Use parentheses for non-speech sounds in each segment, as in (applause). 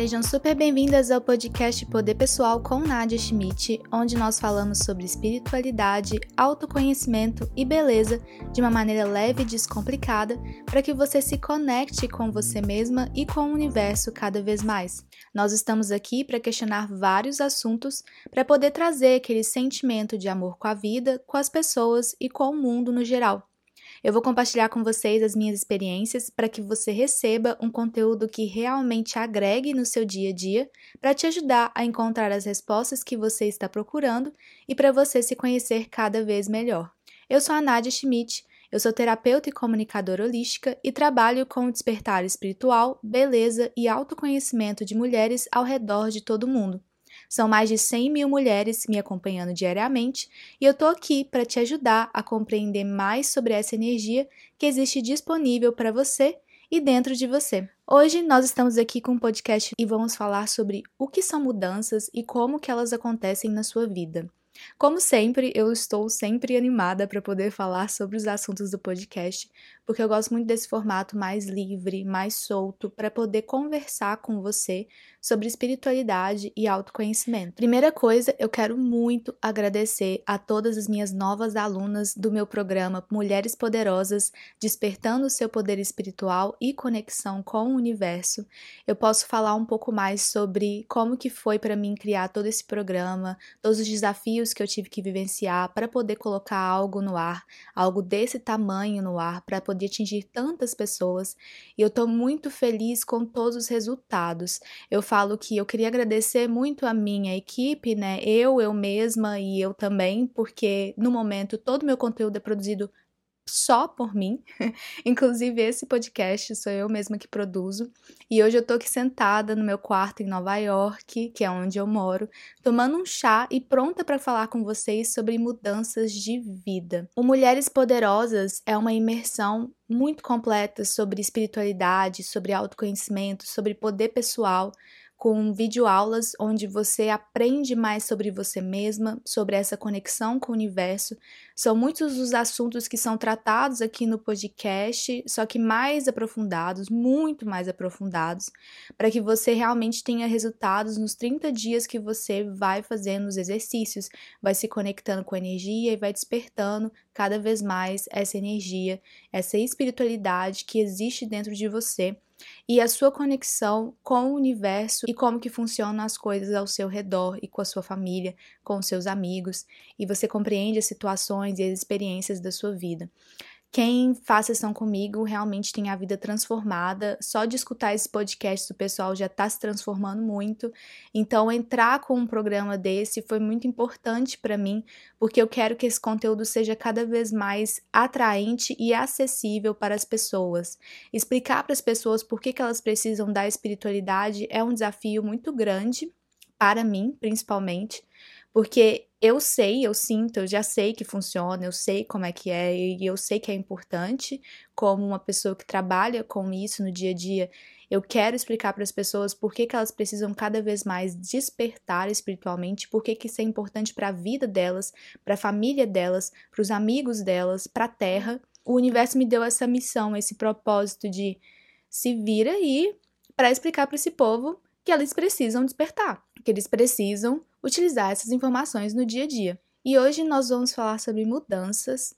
Sejam super bem-vindas ao podcast Poder Pessoal com Nadia Schmidt, onde nós falamos sobre espiritualidade, autoconhecimento e beleza de uma maneira leve e descomplicada para que você se conecte com você mesma e com o universo cada vez mais. Nós estamos aqui para questionar vários assuntos para poder trazer aquele sentimento de amor com a vida, com as pessoas e com o mundo no geral. Eu vou compartilhar com vocês as minhas experiências para que você receba um conteúdo que realmente agregue no seu dia a dia, para te ajudar a encontrar as respostas que você está procurando e para você se conhecer cada vez melhor. Eu sou a Nadia Schmidt, eu sou terapeuta e comunicadora holística e trabalho com o despertar espiritual, beleza e autoconhecimento de mulheres ao redor de todo o mundo. São mais de 100 mil mulheres me acompanhando diariamente e eu tô aqui para te ajudar a compreender mais sobre essa energia que existe disponível para você e dentro de você. Hoje nós estamos aqui com um podcast e vamos falar sobre o que são mudanças e como que elas acontecem na sua vida. Como sempre, eu estou sempre animada para poder falar sobre os assuntos do podcast, porque eu gosto muito desse formato mais livre, mais solto, para poder conversar com você sobre espiritualidade e autoconhecimento. Primeira coisa, eu quero muito agradecer a todas as minhas novas alunas do meu programa Mulheres Poderosas, despertando o seu poder espiritual e conexão com o universo. Eu posso falar um pouco mais sobre como que foi para mim criar todo esse programa, todos os desafios que eu tive que vivenciar para poder colocar algo no ar, algo desse tamanho no ar, para poder atingir tantas pessoas. E eu estou muito feliz com todos os resultados. Eu falo que eu queria agradecer muito a minha equipe, né? Eu, eu mesma e eu também, porque no momento todo meu conteúdo é produzido só por mim. (laughs) Inclusive, esse podcast sou eu mesma que produzo. E hoje eu tô aqui sentada no meu quarto em Nova York, que é onde eu moro, tomando um chá e pronta para falar com vocês sobre mudanças de vida. O Mulheres Poderosas é uma imersão muito completa sobre espiritualidade, sobre autoconhecimento, sobre poder pessoal com videoaulas onde você aprende mais sobre você mesma, sobre essa conexão com o universo. São muitos os assuntos que são tratados aqui no podcast, só que mais aprofundados, muito mais aprofundados, para que você realmente tenha resultados nos 30 dias que você vai fazendo os exercícios, vai se conectando com a energia e vai despertando cada vez mais essa energia, essa espiritualidade que existe dentro de você e a sua conexão com o universo e como que funcionam as coisas ao seu redor e com a sua família, com os seus amigos, e você compreende as situações e as experiências da sua vida. Quem faz sessão comigo realmente tem a vida transformada. Só de escutar esse podcast, o pessoal já está se transformando muito. Então, entrar com um programa desse foi muito importante para mim, porque eu quero que esse conteúdo seja cada vez mais atraente e acessível para as pessoas. Explicar para as pessoas por que, que elas precisam da espiritualidade é um desafio muito grande, para mim, principalmente porque eu sei, eu sinto, eu já sei que funciona, eu sei como é que é e eu sei que é importante, como uma pessoa que trabalha com isso no dia a dia. Eu quero explicar para as pessoas por que, que elas precisam cada vez mais despertar espiritualmente, por que, que isso é importante para a vida delas, para a família delas, para os amigos delas, para a terra. O universo me deu essa missão, esse propósito de se vir aí para explicar para esse povo que eles precisam despertar, que eles precisam utilizar essas informações no dia a dia. E hoje nós vamos falar sobre mudanças,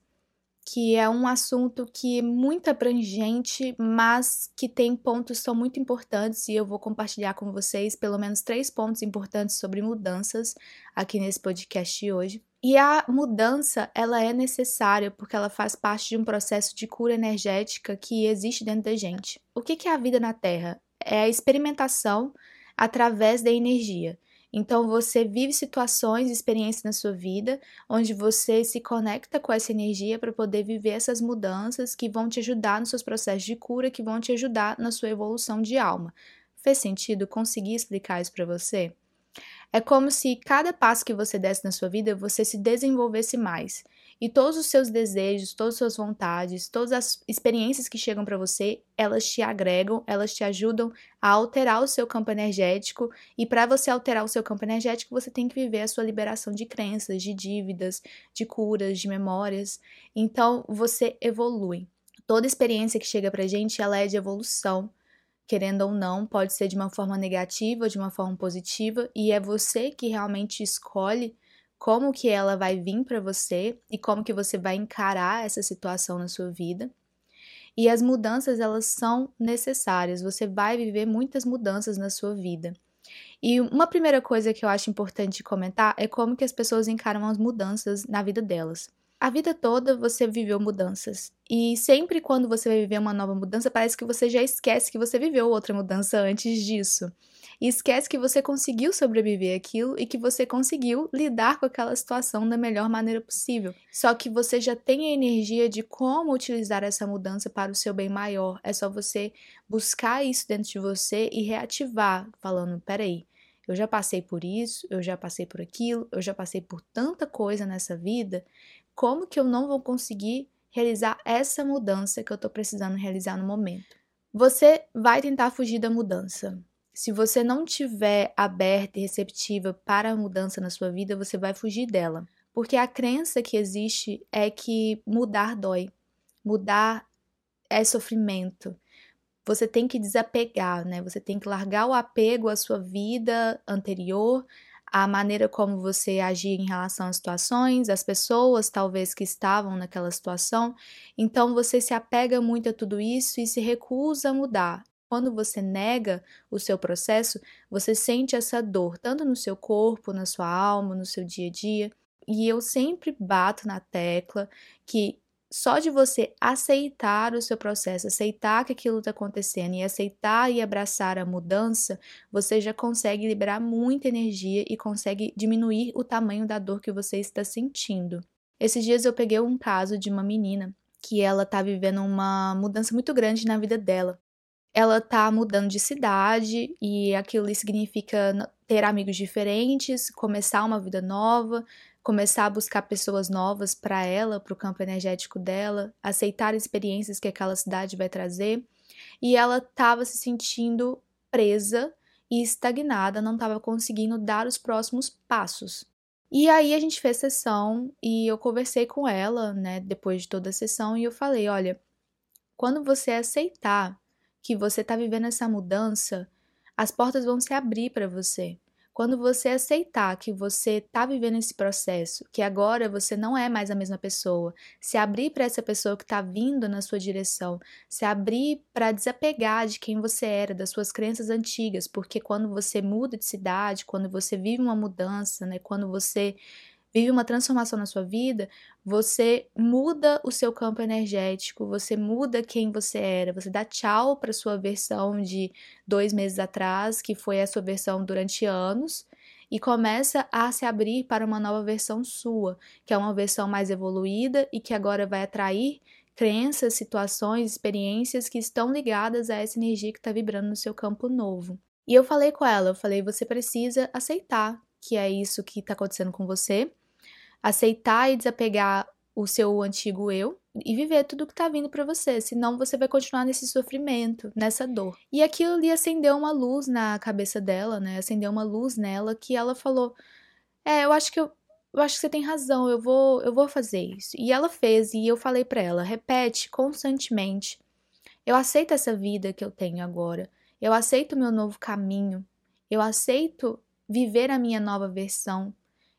que é um assunto que é muito abrangente, mas que tem pontos que são muito importantes e eu vou compartilhar com vocês pelo menos três pontos importantes sobre mudanças aqui nesse podcast de hoje. E a mudança, ela é necessária porque ela faz parte de um processo de cura energética que existe dentro da gente. O que é a vida na Terra? É a experimentação através da energia. Então você vive situações, experiências na sua vida onde você se conecta com essa energia para poder viver essas mudanças que vão te ajudar nos seus processos de cura, que vão te ajudar na sua evolução de alma. Fez sentido conseguir explicar isso para você? É como se cada passo que você desse na sua vida você se desenvolvesse mais. E todos os seus desejos, todas as suas vontades, todas as experiências que chegam para você, elas te agregam, elas te ajudam a alterar o seu campo energético. E para você alterar o seu campo energético, você tem que viver a sua liberação de crenças, de dívidas, de curas, de memórias. Então, você evolui. Toda experiência que chega pra gente, ela é de evolução querendo ou não, pode ser de uma forma negativa de uma forma positiva, e é você que realmente escolhe como que ela vai vir para você e como que você vai encarar essa situação na sua vida. E as mudanças, elas são necessárias. Você vai viver muitas mudanças na sua vida. E uma primeira coisa que eu acho importante comentar é como que as pessoas encaram as mudanças na vida delas. A vida toda você viveu mudanças. E sempre quando você vai viver uma nova mudança, parece que você já esquece que você viveu outra mudança antes disso. E esquece que você conseguiu sobreviver aquilo e que você conseguiu lidar com aquela situação da melhor maneira possível. Só que você já tem a energia de como utilizar essa mudança para o seu bem maior. É só você buscar isso dentro de você e reativar, falando: peraí, eu já passei por isso, eu já passei por aquilo, eu já passei por tanta coisa nessa vida como que eu não vou conseguir realizar essa mudança que eu estou precisando realizar no momento? Você vai tentar fugir da mudança. Se você não tiver aberta e receptiva para a mudança na sua vida, você vai fugir dela. Porque a crença que existe é que mudar dói. Mudar é sofrimento. Você tem que desapegar, né? Você tem que largar o apego à sua vida anterior, a maneira como você agia em relação às situações, as pessoas talvez que estavam naquela situação. Então você se apega muito a tudo isso e se recusa a mudar. Quando você nega o seu processo, você sente essa dor, tanto no seu corpo, na sua alma, no seu dia a dia. E eu sempre bato na tecla que só de você aceitar o seu processo, aceitar que aquilo está acontecendo e aceitar e abraçar a mudança, você já consegue liberar muita energia e consegue diminuir o tamanho da dor que você está sentindo. Esses dias eu peguei um caso de uma menina que ela tá vivendo uma mudança muito grande na vida dela. Ela tá mudando de cidade e aquilo significa ter amigos diferentes, começar uma vida nova, começar a buscar pessoas novas para ela, para o campo energético dela, aceitar experiências que aquela cidade vai trazer. E ela estava se sentindo presa e estagnada, não estava conseguindo dar os próximos passos. E aí a gente fez sessão e eu conversei com ela, né, depois de toda a sessão, e eu falei: olha, quando você aceitar que você está vivendo essa mudança, as portas vão se abrir para você. Quando você aceitar que você está vivendo esse processo, que agora você não é mais a mesma pessoa, se abrir para essa pessoa que está vindo na sua direção, se abrir para desapegar de quem você era, das suas crenças antigas, porque quando você muda de cidade, quando você vive uma mudança, né, quando você vive uma transformação na sua vida, você muda o seu campo energético, você muda quem você era, você dá tchau para sua versão de dois meses atrás, que foi a sua versão durante anos, e começa a se abrir para uma nova versão sua, que é uma versão mais evoluída e que agora vai atrair crenças, situações, experiências que estão ligadas a essa energia que está vibrando no seu campo novo. E eu falei com ela, eu falei, você precisa aceitar que é isso que está acontecendo com você aceitar e desapegar o seu antigo eu e viver tudo que tá vindo para você, senão você vai continuar nesse sofrimento, nessa dor. E aquilo ali acendeu uma luz na cabeça dela, né? Acendeu uma luz nela que ela falou: "É, eu acho que eu eu acho que você tem razão, eu vou eu vou fazer isso". E ela fez e eu falei para ela: "Repete constantemente. Eu aceito essa vida que eu tenho agora. Eu aceito o meu novo caminho. Eu aceito viver a minha nova versão.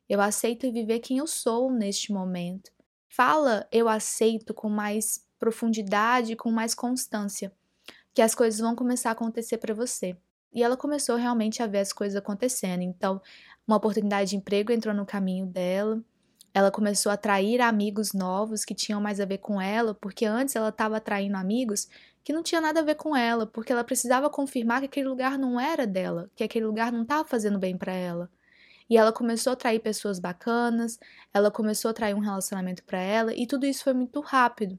Eu aceito viver quem eu sou neste momento. Fala, eu aceito com mais profundidade, com mais constância, que as coisas vão começar a acontecer para você. E ela começou realmente a ver as coisas acontecendo. Então, uma oportunidade de emprego entrou no caminho dela. Ela começou a atrair amigos novos que tinham mais a ver com ela, porque antes ela estava atraindo amigos que não tinha nada a ver com ela, porque ela precisava confirmar que aquele lugar não era dela, que aquele lugar não estava fazendo bem para ela. E ela começou a atrair pessoas bacanas, ela começou a atrair um relacionamento para ela, e tudo isso foi muito rápido.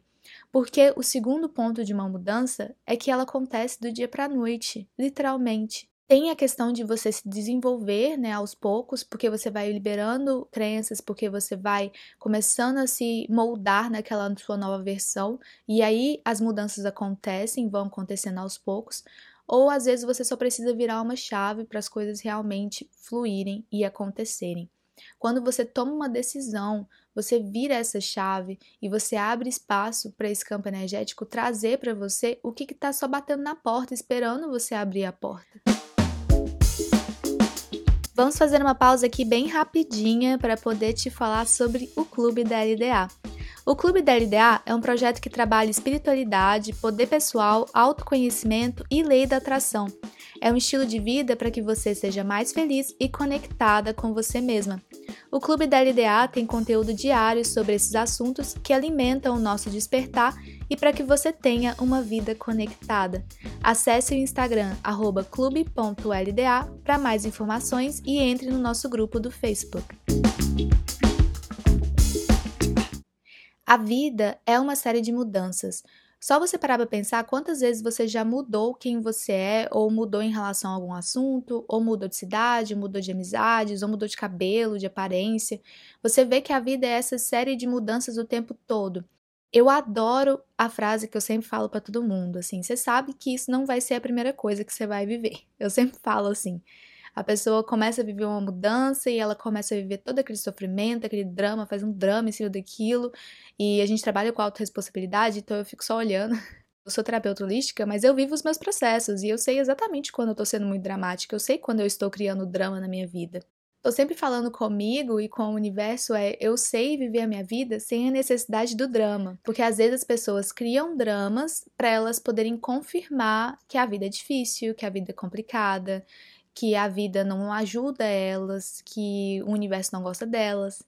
Porque o segundo ponto de uma mudança é que ela acontece do dia para a noite, literalmente. Tem a questão de você se desenvolver, né, aos poucos, porque você vai liberando crenças, porque você vai começando a se moldar naquela sua nova versão, e aí as mudanças acontecem, vão acontecendo aos poucos, ou às vezes você só precisa virar uma chave para as coisas realmente fluírem e acontecerem. Quando você toma uma decisão, você vira essa chave e você abre espaço para esse campo energético trazer para você o que está só batendo na porta, esperando você abrir a porta. Vamos fazer uma pausa aqui bem rapidinha para poder te falar sobre o Clube da LDA. O Clube da LDA é um projeto que trabalha espiritualidade, poder pessoal, autoconhecimento e lei da atração. É um estilo de vida para que você seja mais feliz e conectada com você mesma. O Clube da LDA tem conteúdo diário sobre esses assuntos que alimentam o nosso despertar e para que você tenha uma vida conectada. Acesse o Instagram clube.lda para mais informações e entre no nosso grupo do Facebook. A vida é uma série de mudanças. Só você parar para pensar quantas vezes você já mudou quem você é, ou mudou em relação a algum assunto, ou mudou de cidade, mudou de amizades, ou mudou de cabelo, de aparência. Você vê que a vida é essa série de mudanças o tempo todo. Eu adoro a frase que eu sempre falo para todo mundo, assim, você sabe que isso não vai ser a primeira coisa que você vai viver. Eu sempre falo assim, a pessoa começa a viver uma mudança e ela começa a viver todo aquele sofrimento, aquele drama, faz um drama em cima daquilo. E a gente trabalha com autorresponsabilidade, então eu fico só olhando. Eu sou terapeuta holística, mas eu vivo os meus processos e eu sei exatamente quando eu tô sendo muito dramática, eu sei quando eu estou criando drama na minha vida. Tô sempre falando comigo e com o universo é eu sei viver a minha vida sem a necessidade do drama, porque às vezes as pessoas criam dramas para elas poderem confirmar que a vida é difícil, que a vida é complicada, que a vida não ajuda elas, que o universo não gosta delas.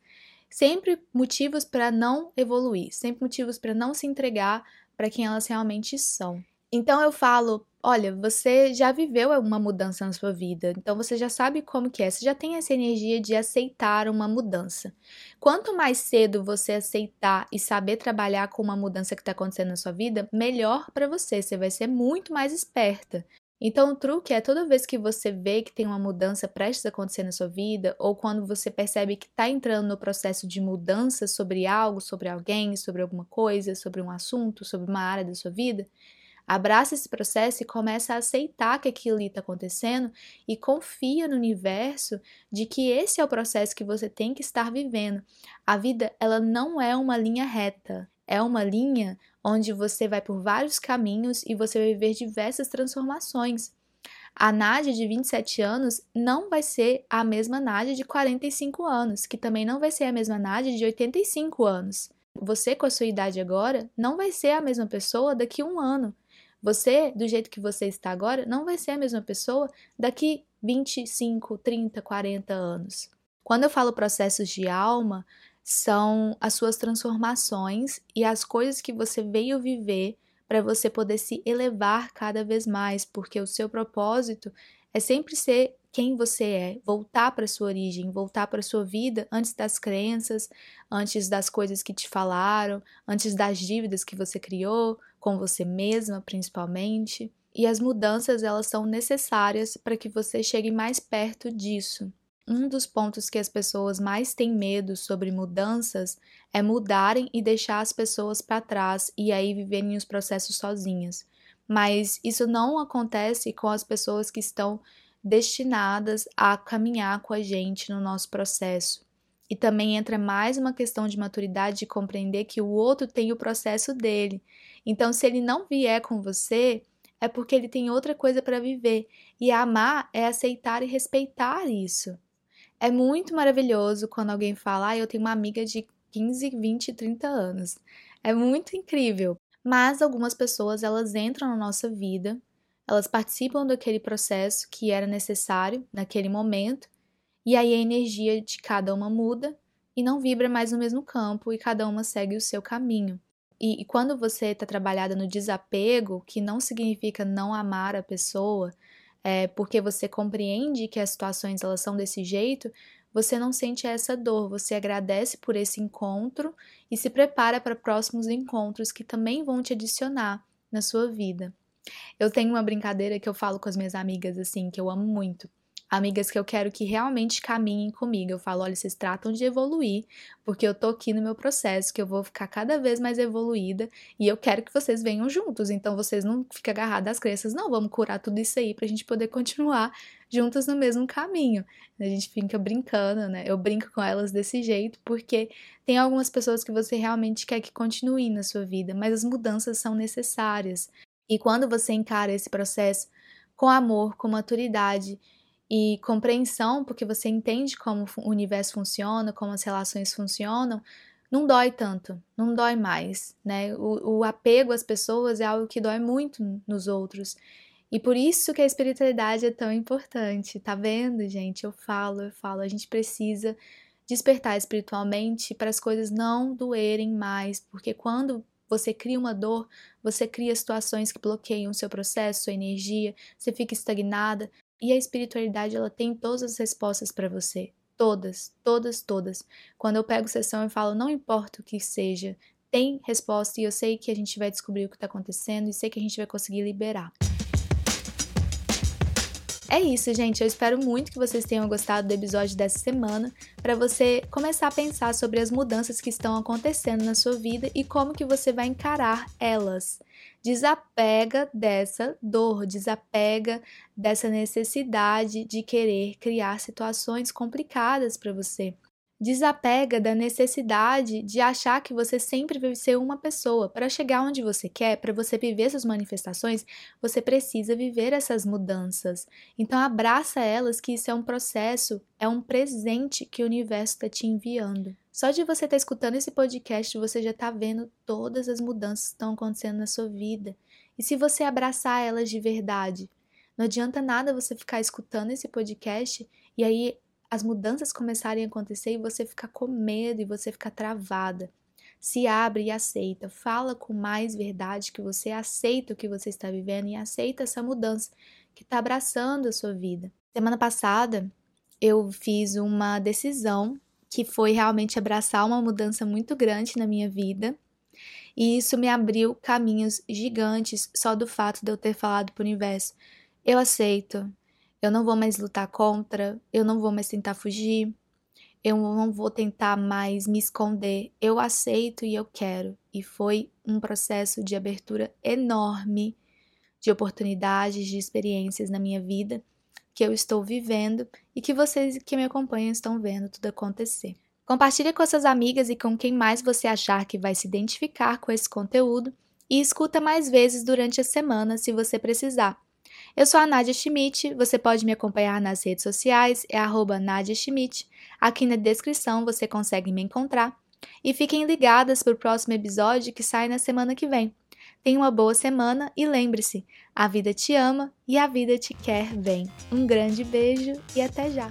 Sempre motivos para não evoluir, sempre motivos para não se entregar para quem elas realmente são. Então eu falo, olha, você já viveu uma mudança na sua vida, então você já sabe como que é, você já tem essa energia de aceitar uma mudança. Quanto mais cedo você aceitar e saber trabalhar com uma mudança que está acontecendo na sua vida, melhor para você, você vai ser muito mais esperta. Então, o truque é toda vez que você vê que tem uma mudança prestes a acontecer na sua vida, ou quando você percebe que está entrando no processo de mudança sobre algo, sobre alguém, sobre alguma coisa, sobre um assunto, sobre uma área da sua vida, abraça esse processo e começa a aceitar que aquilo está acontecendo e confia no universo de que esse é o processo que você tem que estar vivendo. A vida, ela não é uma linha reta, é uma linha onde você vai por vários caminhos e você vai viver diversas transformações. A Nádia de 27 anos não vai ser a mesma Nádia de 45 anos, que também não vai ser a mesma Nádia de 85 anos. Você, com a sua idade agora, não vai ser a mesma pessoa daqui a um ano. Você, do jeito que você está agora, não vai ser a mesma pessoa daqui 25, 30, 40 anos. Quando eu falo processos de alma, são as suas transformações e as coisas que você veio viver para você poder se elevar cada vez mais, porque o seu propósito é sempre ser quem você é, voltar para sua origem, voltar para sua vida antes das crenças, antes das coisas que te falaram, antes das dívidas que você criou com você mesma, principalmente. E as mudanças elas são necessárias para que você chegue mais perto disso. Um dos pontos que as pessoas mais têm medo sobre mudanças é mudarem e deixar as pessoas para trás e aí viverem os processos sozinhas. Mas isso não acontece com as pessoas que estão destinadas a caminhar com a gente no nosso processo. E também entra mais uma questão de maturidade de compreender que o outro tem o processo dele. Então, se ele não vier com você, é porque ele tem outra coisa para viver. E amar é aceitar e respeitar isso. É muito maravilhoso quando alguém fala, ah, eu tenho uma amiga de 15, 20, 30 anos. É muito incrível. Mas algumas pessoas, elas entram na nossa vida, elas participam daquele processo que era necessário naquele momento, e aí a energia de cada uma muda e não vibra mais no mesmo campo e cada uma segue o seu caminho. E, e quando você está trabalhada no desapego, que não significa não amar a pessoa, é, porque você compreende que as situações elas são desse jeito, você não sente essa dor, você agradece por esse encontro e se prepara para próximos encontros que também vão te adicionar na sua vida. Eu tenho uma brincadeira que eu falo com as minhas amigas assim, que eu amo muito, amigas que eu quero que realmente caminhem comigo. Eu falo, olha, vocês tratam de evoluir, porque eu tô aqui no meu processo, que eu vou ficar cada vez mais evoluída e eu quero que vocês venham juntos. Então vocês não fiquem agarradas às crenças, não, vamos curar tudo isso aí pra gente poder continuar juntas no mesmo caminho. A gente fica brincando, né? Eu brinco com elas desse jeito, porque tem algumas pessoas que você realmente quer que continuem na sua vida, mas as mudanças são necessárias. E quando você encara esse processo com amor, com maturidade, e compreensão, porque você entende como o universo funciona, como as relações funcionam, não dói tanto, não dói mais, né? O, o, apego às pessoas é algo que dói muito nos outros. E por isso que a espiritualidade é tão importante, tá vendo, gente? Eu falo, eu falo, a gente precisa despertar espiritualmente para as coisas não doerem mais, porque quando você cria uma dor, você cria situações que bloqueiam o seu processo, sua energia, você fica estagnada, e a espiritualidade, ela tem todas as respostas para você. Todas, todas, todas. Quando eu pego sessão e falo, não importa o que seja, tem resposta e eu sei que a gente vai descobrir o que está acontecendo e sei que a gente vai conseguir liberar. É isso, gente. Eu espero muito que vocês tenham gostado do episódio dessa semana, para você começar a pensar sobre as mudanças que estão acontecendo na sua vida e como que você vai encarar elas. Desapega dessa dor, desapega dessa necessidade de querer criar situações complicadas para você. Desapega da necessidade de achar que você sempre vai ser uma pessoa. Para chegar onde você quer, para você viver essas manifestações, você precisa viver essas mudanças. Então abraça elas que isso é um processo, é um presente que o universo está te enviando. Só de você estar tá escutando esse podcast, você já está vendo todas as mudanças que estão acontecendo na sua vida. E se você abraçar elas de verdade, não adianta nada você ficar escutando esse podcast e aí as mudanças começarem a acontecer e você ficar com medo e você ficar travada. Se abre e aceita, fala com mais verdade que você aceita o que você está vivendo e aceita essa mudança que está abraçando a sua vida. Semana passada eu fiz uma decisão que foi realmente abraçar uma mudança muito grande na minha vida. E isso me abriu caminhos gigantes só do fato de eu ter falado para o universo: eu aceito, eu não vou mais lutar contra, eu não vou mais tentar fugir, eu não vou tentar mais me esconder, eu aceito e eu quero. E foi um processo de abertura enorme de oportunidades, de experiências na minha vida que eu estou vivendo e que vocês que me acompanham estão vendo tudo acontecer. Compartilhe com suas amigas e com quem mais você achar que vai se identificar com esse conteúdo e escuta mais vezes durante a semana se você precisar. Eu sou a Nadia Schmidt, você pode me acompanhar nas redes sociais, é arroba Nadia Schmidt. Aqui na descrição você consegue me encontrar. E fiquem ligadas para o próximo episódio que sai na semana que vem. Tenha uma boa semana e lembre-se: a vida te ama e a vida te quer bem. Um grande beijo e até já!